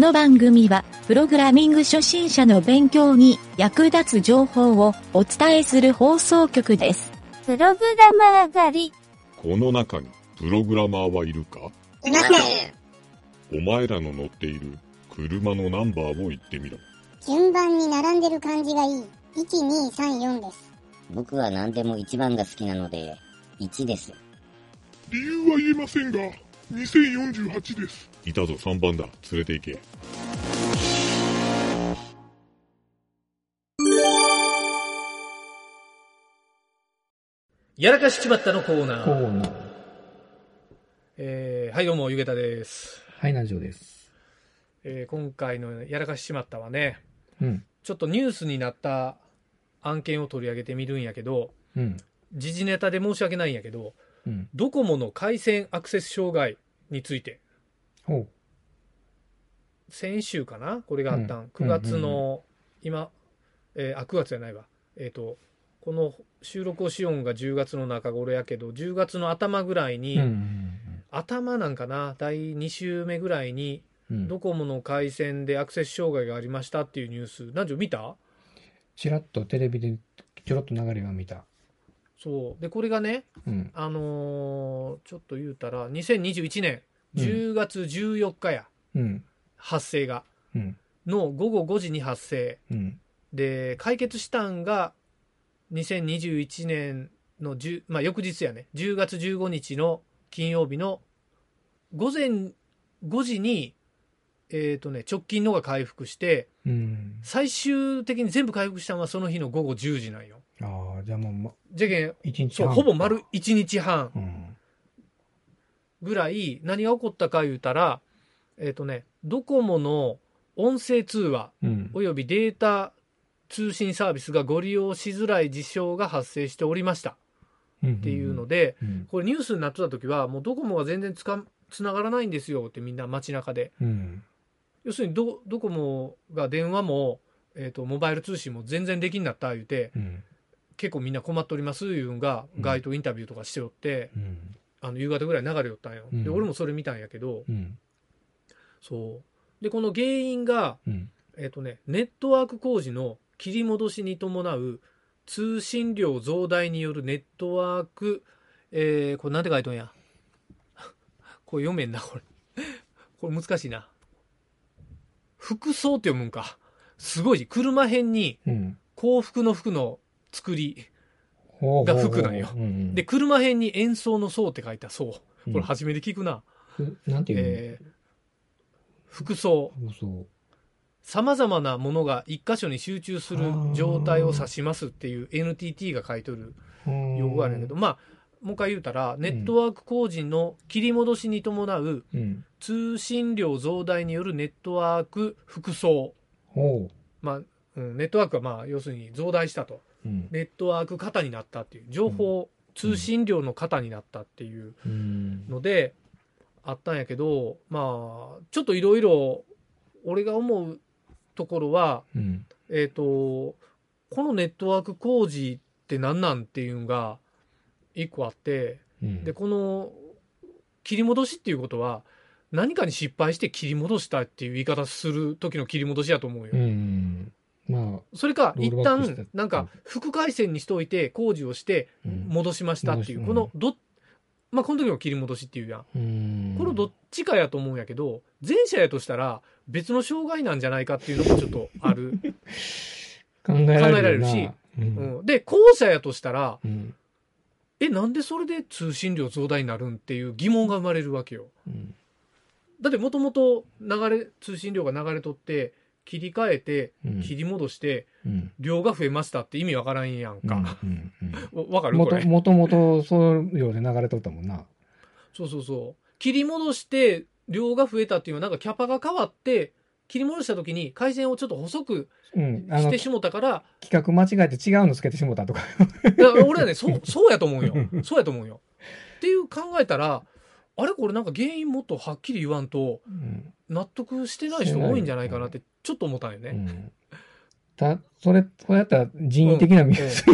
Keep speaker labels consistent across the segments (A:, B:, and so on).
A: この番組は、プログラミング初心者の勉強に役立つ情報をお伝えする放送局です。
B: プログラマー狩り。
C: この中にプログラマーはいるか？
D: いません。
C: お前らの乗っている車のナンバーを言ってみろ。
D: 順番に並んでる感じがいい。1234です。
E: 僕は何でも一番が好きなので、1です。
F: 理由は言えませんが、2048です。
C: いたぞ3番だ。連れて行け。
G: やらかしちまったのコーナー。
H: コーナー。
G: えー、はい、どうも、ゆげたです。
H: はい、南條です。
G: えー、今回のやらかしちまったはね、
H: うん。
G: ちょっとニュースになった案件を取り上げてみるんやけど、
H: うん。
G: 時事ネタで申し訳ないんやけど、
H: うん。
G: ドコモの回線アクセス障害について、
H: ほう。
G: 先週かな？これがあったん。
H: うん
G: 9月
H: うん
G: の、今、えーあ、9月じゃないわ。えっ、と、この収録をしよんが10月の中頃やけど、10月の頭ぐらいに、
H: うん。
G: 頭なんかな、第2週目ぐらいに、
H: うん。
G: ドコモの回線でアクセス障害がありましたっていうニュース、南條見た？
H: ちらっとテレビでちょろっと流れが見た。
G: そう。で、これがね、
H: うん。
G: あのーちょっと言うたら、2021年10月14日や、
H: うん。
G: 発生が。
H: うん。
G: の午後5時に発生。
H: うん。
G: で、解決したんが、2021年の10、まあ、翌日やね、10月15日の金曜日の午前5時に、えっ、とね、直近のが回復して、
H: うん。
G: 最終的に全部回復したのはその日の午後10時なんよ。
H: ああ、じゃあもうま、
G: じゃけん、ほぼ丸1日半
H: うん。
G: ぐらい何が起こったか言うたら、えっ、とね、ドコモの音声通話
H: うん。
G: およびデータ通信サービスがご利用しづらい事象が発生しておりました
H: っ
G: っていうので、
H: うん。
G: これニュースになってた時はもうドコモが全然つかつながらないんですよってみんな街中で
H: うん。
G: 要するにドドコモが電話も、えー、とモバイル通信も全然できんなった言うて
H: うん。
G: 結構みんな困っておりますいうんが
H: うん
G: 街頭インタビューとかしておって、
H: うん。
G: あの夕方ぐらい流れよったんよ、で
H: うん
G: 俺もそれ見たんやけど
H: うん。
G: そうでこの原因が
H: うん。
G: えっ、とね、ネットワーク工事の切り戻しに伴う通信量増大によるネットワーク、えー、これなんて書いとんや。これ読めんな、これ。これ難しいな。服装って読むんか。すごい。車辺に
H: うん。
G: 幸福の服の作り。が服なんよ
H: うんうん。
G: で、車辺に演奏の層って書いた層。こ
H: うん
G: れ初めて聞くな。
H: ふなんていうの？
G: えー、服装。さまざまなものが一箇所に集中する状態を指しますっていう NTT が書いてる用語があるんだけど、まあ、もう一回言うたら、ネットワーク工事の切り戻しに伴う
H: うん。
G: 通信量増大によるネットワーク複層。
H: ほ
G: まあ、うん、ネットワークはまあ、要するに増大したと。ネットワーク型になったっていう、情報、通信量の型になったっていう
H: うん。
G: ので、あったんやけど、まあ、ちょっといろいろ、俺が思うところは、
H: うん。
G: えっ、と、このネットワーク工事って何なんっていうのが一個あって、
H: うん。
G: で、この切り戻しっていうことは、何かに失敗して切り戻したっていう言い方する時の切り戻しやと思うよ。それか、一旦、なんか、副回線にしといて工事をして
H: うん
G: 戻しましたっていう、この、ど、まあ、この時も切り戻しっていうやん。
H: うん。
G: このどっちかやと思うんやけど、前者やとしたら別の障害なんじゃないかっていうのもちょっとある。
H: 考えられる
G: し、
H: う。
G: うんん、で、後者やとしたら、
H: うん。
G: え、なんでそれで通信量増大になるんっていう疑問が生まれるわけよ。
H: うん。
G: だってもともと流れ、通信量が流れとって、切り替えて、
H: うん
G: 切り戻して、
H: うん。
G: 量が増えましたって意味わからんやんか。
H: うん。うん。
G: わわかる？
H: も
G: ことれ。
H: もともとそういうようで流れとったもんな。
G: そうそうそう。切り戻して、量が増えたっていうのは、なんかキャパが変わって、切り戻した時に回線をちょっと細くしてしもたから、
H: 企画間違えて違うのつけてしもたとか。
G: 俺はね、そう、そうやと思うよ。そうやと思うよ。っていう考えたら、あれこれなんか原因もっとはっきり言わんと、
H: うん。
G: 納得してない人多いんじゃないかなってちょっと思ったんよね。
H: うん。た、それ、そうやったら人為的なミス。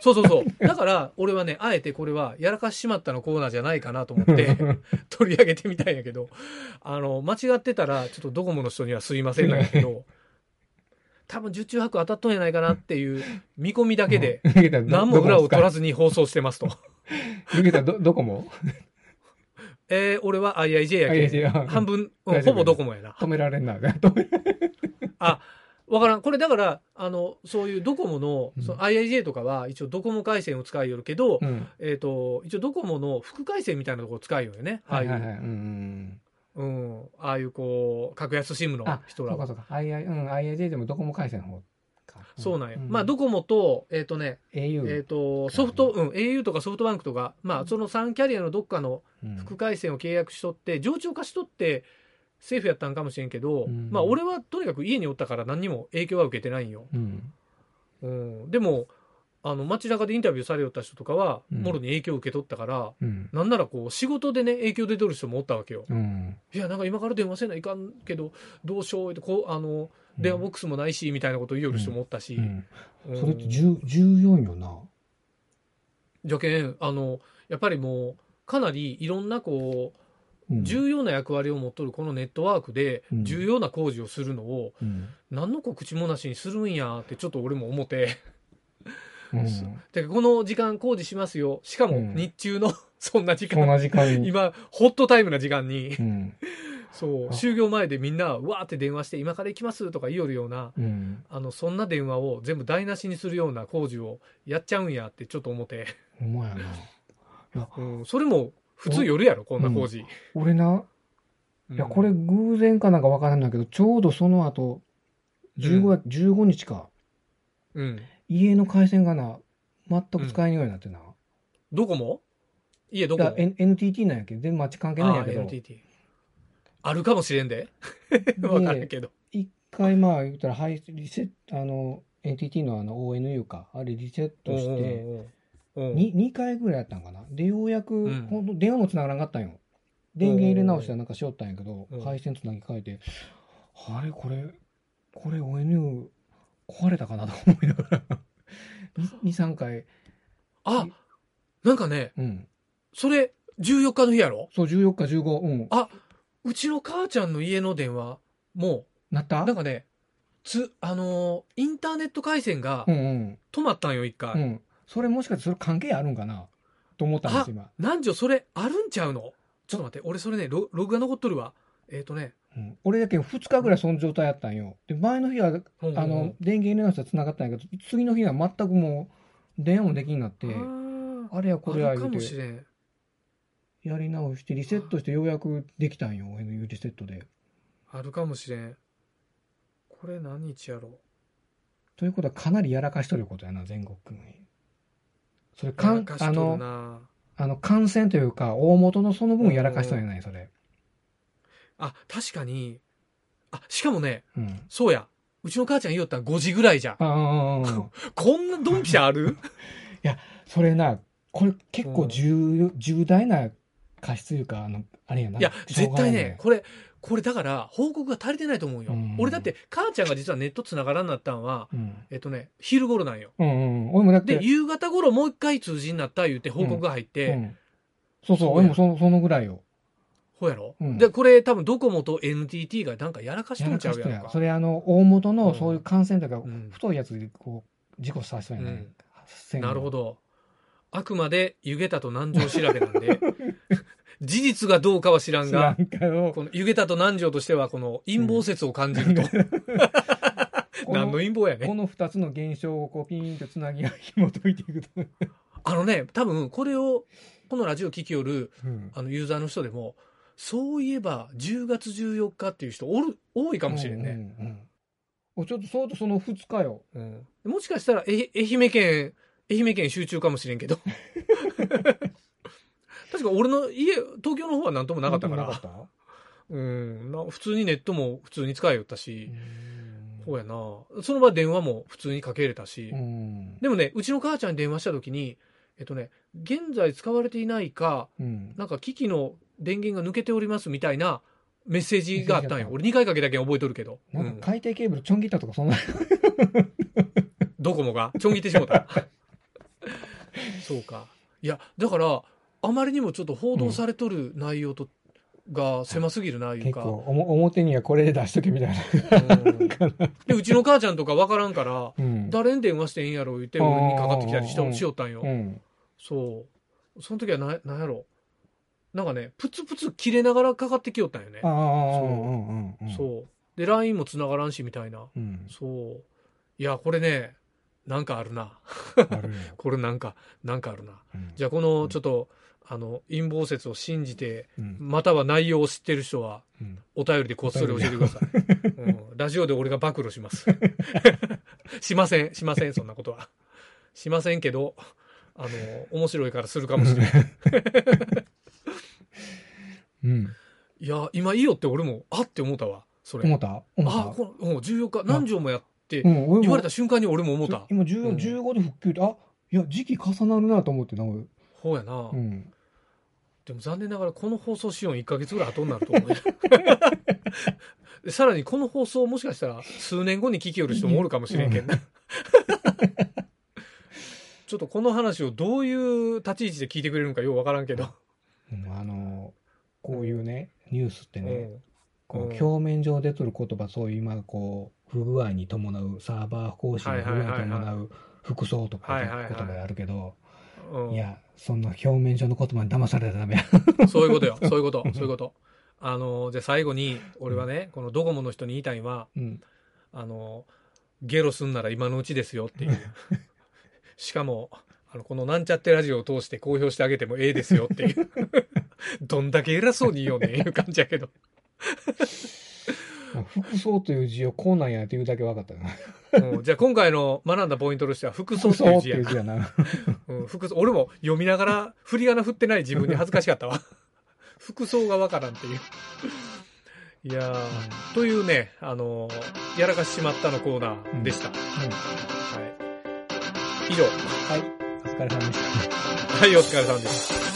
G: そうそうそう。だから、俺はね、あえてこれは、やらかししまったのコーナーじゃないかなと思って、取り上げてみたいんやけど、あの、間違ってたら、ちょっとドコモの人にはすいませんなんやけど、多分十中八九当たっとんやないかなっていう見込みだけで、何も裏を取ら
H: ず。
G: ずに放送してますと。
H: ど、どこも
G: えー、俺は IIJ やけ
H: や
G: ん。半分、うんほぼドコモやな。
H: 止められんな。止め
G: わからん。これだから、あの、そういうドコモの、
H: うん
G: その IIJ とかは一応ドコモ回線を使いよるけど、
H: うん。
G: えっ、と、一応ドコモの副回線みたいなところを使いよるよね。ああいう、
H: はいはいはい。うんうん。
G: うん、ああいうこう、格安 SIM の
H: あ、
G: 人らは。
H: そうかそうか。IIJ でもドコモ回線の方か。
G: そうなんよ。まあ、ドコモと、えっ、とね、
H: au。
G: えっ、と、ソフト、うん、au とかソフトバンクとか、まあ、その3キャリアのどっかの
H: うん
G: 副回線を契約しとって、常駐化しとって、セーフやったんかもしれんけど、
H: うん
G: まあ、俺はとにかく家におったから何にも影響は受けてないんよ。
H: うん。
G: うん、でも、あの、街中でインタビューされよった人とかは、
H: うん
G: もろに影響を受け取ったから、
H: うん。
G: なんならこう、仕事でね、影響出とる人もおったわけよ。
H: うん。
G: いや、なんか今から電話せないかんけど、どうしようって、こう、あの、電話ボックスもないし、みたいなことを言いよる人もおったし、
H: それって10 14よな？
G: じゃけん、あの、やっぱりもう、かなりいろんなこう、
H: うん
G: 重要な役割を持っとるこのネットワークで、
H: うん
G: 重要な工事をするのを、
H: うん。
G: 何の告知もなしにするんやって、ちょっと俺も思って、
H: うん。
G: てかこの時間工事しますよ。しかも
H: うん
G: 日中の そんな時間。今、ホットタイムな時間に、
H: うん。
G: そう、
H: あ
G: 就業前でみんな、うわーって電話して、今から行きますとか言いよるような、
H: うん。
G: あの、そんな電話を全部台無しにするような工事をやっちゃうんやってちょっと思って、
H: ほんまやな。
G: うん、それも普通夜やろ、こんな工事。
H: 俺な、いや、これ偶然かなんかわからんないけど、ちょうどその後、15, や15日か、
G: うん。
H: 家の回線がな、全く使えんようになってな。
G: どこも？家どこも
H: ？NTT なんやけど、全然街関係ないんやけど、
G: NTT。あるかもしれんで。わからんけど。
H: 一回まあ言ったら、はい、リセット、あの、NTT のあの ONU か、あれリセットして、
G: うんうんうん、
H: に2回ぐらいやったんかな。で、ようやく、
G: ん
H: ほんと電話も繋がらなかったんよ。電源入れ直したらなんかしよったんやけど
G: うん、
H: 回線つなぎ替えて、あれ、これ、これ ONU 壊れたかなと思いながら、2、3回、
G: あ、なんかね、
H: うん。
G: それ、14日の日やろ？
H: そう、14日、15、うん。
G: あうちの母ちゃんの家の電話も、
H: なった？
G: なんかね、つ、あのーインターネット回線が
H: うんうん。
G: 止まったんよ、一回。
H: うん。それもしかしてそれ関係あるんかな？と思ったんです、今。
G: なんじゃ、それ、あるんちゃうの？ちょっと待って、俺それね、ロログが残っとるわ。えっ、とね、
H: うん、俺だけ2日ぐらいその状態やったんよ。で、前の日は、あの、電源入れ直したら繋がったんやけど、次の日は全くもう、電話もできんなって、
G: あ
H: れやこれや
G: あるかもしれん。
H: やり直して、リセットしてようやくできたんよ、NU リセットで。
G: あるかもしれん。これ何日やろ
H: ということはかなりやらかしとることやな、全国に。それ、
G: や
H: からんあの、
G: な
H: あの、感染というか、大元のその分やらかしとるんやない、それ。
G: あ、確かに。あ、しかもね、
H: うん。
G: そうや。うちの母ちゃん言おったら5時ぐらいじゃ。こんなドンピシャある？
H: それな、これ結構重,、重大な過失というか、あの、あれやな。
G: いや、絶対ね、
H: こ
G: これ、これだから、報告が足りてないと思うよ。
H: うん
G: 俺だって、母ちゃんが実はネット繋がらんなったんは、
H: うん。
G: えっとね、昼頃なんよ。
H: うんうん。俺もだって、
G: で、夕方頃もう一回通じになった言って報告が入って、
H: うん、そうそう、
G: そうや
H: 俺もそのそのぐらいよ。
G: ほうやろ、
H: うん
G: で、これ多分ドコモと NTT がなんかやらかしとん
H: やらかしたや
G: ちゃうやろか。
H: それあの、大元
G: うん
H: のそういう感染とか、
G: ん
H: 太いやつでこう、事故させたんやね。
G: うんなるほ。ど。あくまで湯桁と南條調べなんで、事実がどうかは知らんが、この湯桁と南條としてはこの陰謀説を感じると。
H: こ
G: 何の
H: の
G: 陰謀やね
H: こ。の二つの現象をこうピーンとつなぎ紐解いていくと。
G: あのね、多分これを、このラジオ聞きよる
H: うん
G: あのユーザーの人でも、そういえば10月14日っていう人おる、多いかもしれんね。
H: うんうんうんおちょっとそうとその2日よ。
G: うんもしかしたらえ愛媛県、愛媛県集中かもしれんけど。確か俺の家、東京の方はなんともなかったから。
H: なか
G: うんな。普通にネットも普通に使えよったし、
H: うん
G: そうやな。その場電話も普通にかけれたし。
H: うん
G: でもね、うちの母ちゃんに電話した時に、えっとね、現在使われていないか、
H: うん
G: なんか機器の電源が抜けておりますみたいなメッセージがあったんよ。俺2回かけたけん覚えとるけど。
H: なんか海底ケーブルちょん切ったとかそんな。
G: ドコモがちょん切ってしもた。そうか。いや、だから、あまりにもちょっと報道されとる内容と、が狭すぎるな、いうか。
H: 表にはこれで出しとけみたいな。
G: うんで、うちの母ちゃんとかわからんから、
H: うん。
G: 誰に電話してんやろ言って、俺にかかってきたりししよったんよ。
H: うん。
G: そう。その時はな、なんやろ。なんかね、プツプツ切れながらかかってきよったんよねそう
H: うんうんうん。
G: そう。で、LINE も繋がらんし、みたいな。
H: うん。
G: そう。いや、これね、なんかあるな。
H: あるよ。
G: これなんか、なんかあるな。
H: うん
G: じゃあ、この、ちょっと、あの、陰謀説を信じて、
H: うん
G: または内容を知ってる人は、
H: うん
G: お便りでこっそり教えてください。うん、ラジオで俺が暴露します。しません、しません、そんなことは。しませんけど、あの、面白いからするかもしれない。
H: うん。
G: いや、今いいよって俺も、あって思ったわ、それ。
H: 思った？思った？
G: あ、この、うん14日、何錠もやって言われた瞬間に俺も思った。
H: 今14、
G: うん
H: 15で復旧って、あ、いや、時期重なるなと思って、なんか、
G: ほうやな。
H: うん。
G: でも残念ながらこの放送しよう1ヶ月ぐらい後になると思う さらにこの放送もしかしたら数年後に聞きよる人もおるかもしれんけんな。ちょっとこの話をどういう立ち位置で聞いてくれるのかようわからんけど。
H: うん。あの、こういうね、ニュースってね、
G: うん。
H: こう
G: うん。
H: 表面上出とる言葉、そういう今、こう、不具合に伴う、サーバー更新の不具合に伴う服装とか言葉があるけど、
G: うん。
H: いや、そんな表面上の言葉に騙されたらダメや。
G: そういうことよ。そういうこと。そういうこと。あの、じゃあ最後に、俺はね、このドコモの人に言いたいのは、
H: うん。
G: あの、ゲロすんなら今のうちですよっていう。しかも、あの、このなんちゃってラジオを通して公表してあげてもええですよっていう。どんだけ偉そうに言おうねんいう感じやけど。
H: 服装という字をこうなんやって言うだけ分かったな。
G: うんじゃあ今回の学んだポイントとしては、服装
H: 服装
G: っていう字や
H: いう字やな。
G: うん、服装俺も読みながら振り仮名振ってない自分に恥ずかしかったわ。服装がわからんっていう。いやー、というね、あのーやらかししまったのコーナーでした。
H: うん
G: はい。以上。
H: はい。お疲れ様でした。
G: はい、お疲れ様でした。